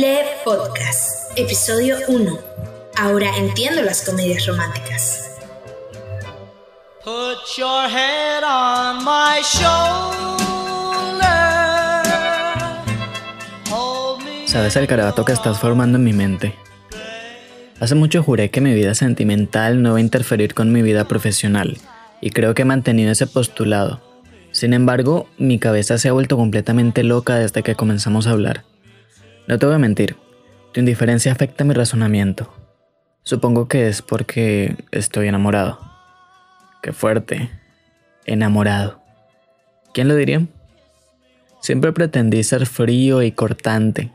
Lee Podcast, episodio 1. Ahora entiendo las comedias románticas. Put your head on my Sabes el carabato que estás formando en mi mente. Hace mucho juré que mi vida sentimental no iba a interferir con mi vida profesional, y creo que he mantenido ese postulado. Sin embargo, mi cabeza se ha vuelto completamente loca desde que comenzamos a hablar. No te voy a mentir, tu indiferencia afecta mi razonamiento. Supongo que es porque estoy enamorado. Qué fuerte. Enamorado. ¿Quién lo diría? Siempre pretendí ser frío y cortante.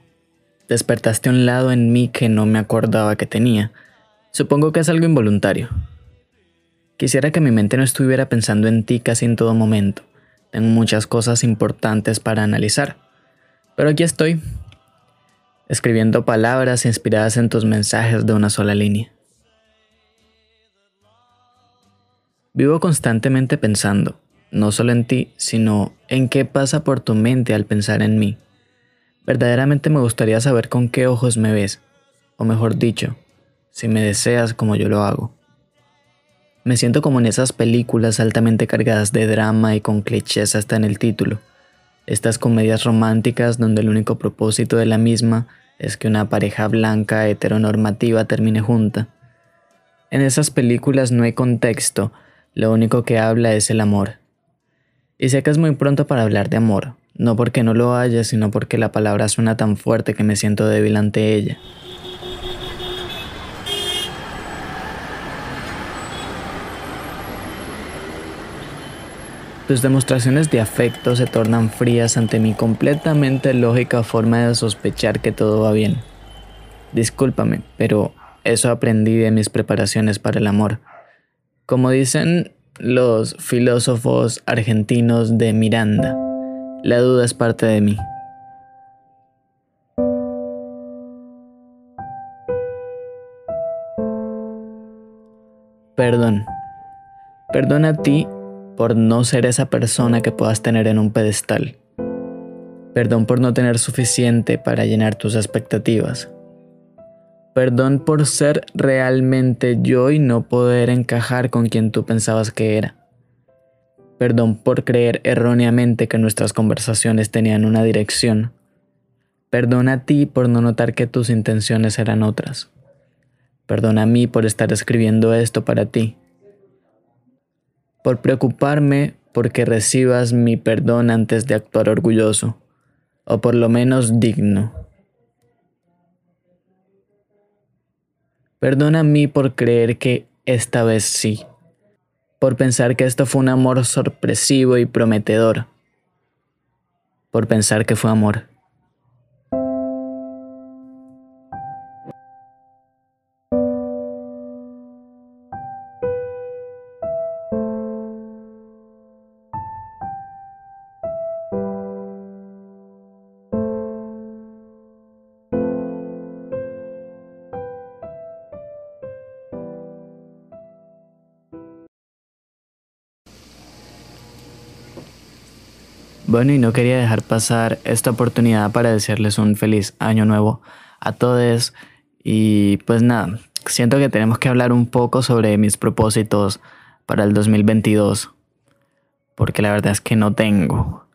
Despertaste un lado en mí que no me acordaba que tenía. Supongo que es algo involuntario. Quisiera que mi mente no estuviera pensando en ti casi en todo momento. Tengo muchas cosas importantes para analizar. Pero aquí estoy, escribiendo palabras inspiradas en tus mensajes de una sola línea. Vivo constantemente pensando, no solo en ti, sino en qué pasa por tu mente al pensar en mí. Verdaderamente me gustaría saber con qué ojos me ves, o mejor dicho, si me deseas como yo lo hago. Me siento como en esas películas altamente cargadas de drama y con clichés hasta en el título. Estas comedias románticas donde el único propósito de la misma es que una pareja blanca heteronormativa termine junta. En esas películas no hay contexto, lo único que habla es el amor. Y sé que es muy pronto para hablar de amor, no porque no lo haya, sino porque la palabra suena tan fuerte que me siento débil ante ella. Tus demostraciones de afecto se tornan frías ante mi completamente lógica forma de sospechar que todo va bien. Discúlpame, pero eso aprendí de mis preparaciones para el amor. Como dicen los filósofos argentinos de Miranda, la duda es parte de mí. Perdón. Perdón a ti por no ser esa persona que puedas tener en un pedestal. Perdón por no tener suficiente para llenar tus expectativas. Perdón por ser realmente yo y no poder encajar con quien tú pensabas que era. Perdón por creer erróneamente que nuestras conversaciones tenían una dirección. Perdón a ti por no notar que tus intenciones eran otras. Perdona a mí por estar escribiendo esto para ti por preocuparme porque recibas mi perdón antes de actuar orgulloso, o por lo menos digno. Perdona a mí por creer que esta vez sí, por pensar que esto fue un amor sorpresivo y prometedor, por pensar que fue amor. Bueno, y no quería dejar pasar esta oportunidad para decirles un feliz año nuevo a todos. Y pues nada, siento que tenemos que hablar un poco sobre mis propósitos para el 2022. Porque la verdad es que no tengo.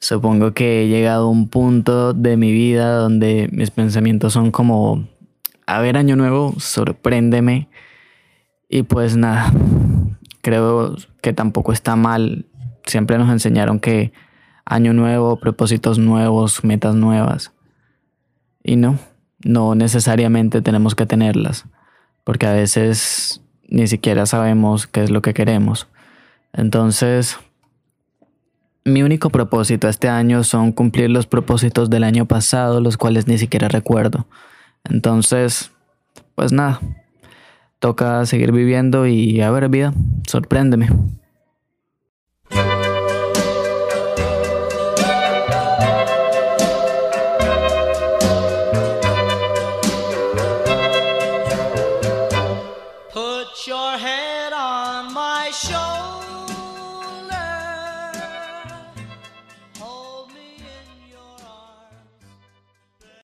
Supongo que he llegado a un punto de mi vida donde mis pensamientos son como, a ver, año nuevo, sorpréndeme. Y pues nada, creo que tampoco está mal. Siempre nos enseñaron que año nuevo, propósitos nuevos, metas nuevas. Y no, no necesariamente tenemos que tenerlas, porque a veces ni siquiera sabemos qué es lo que queremos. Entonces, mi único propósito este año son cumplir los propósitos del año pasado, los cuales ni siquiera recuerdo. Entonces, pues nada, toca seguir viviendo y a ver vida, sorpréndeme. show.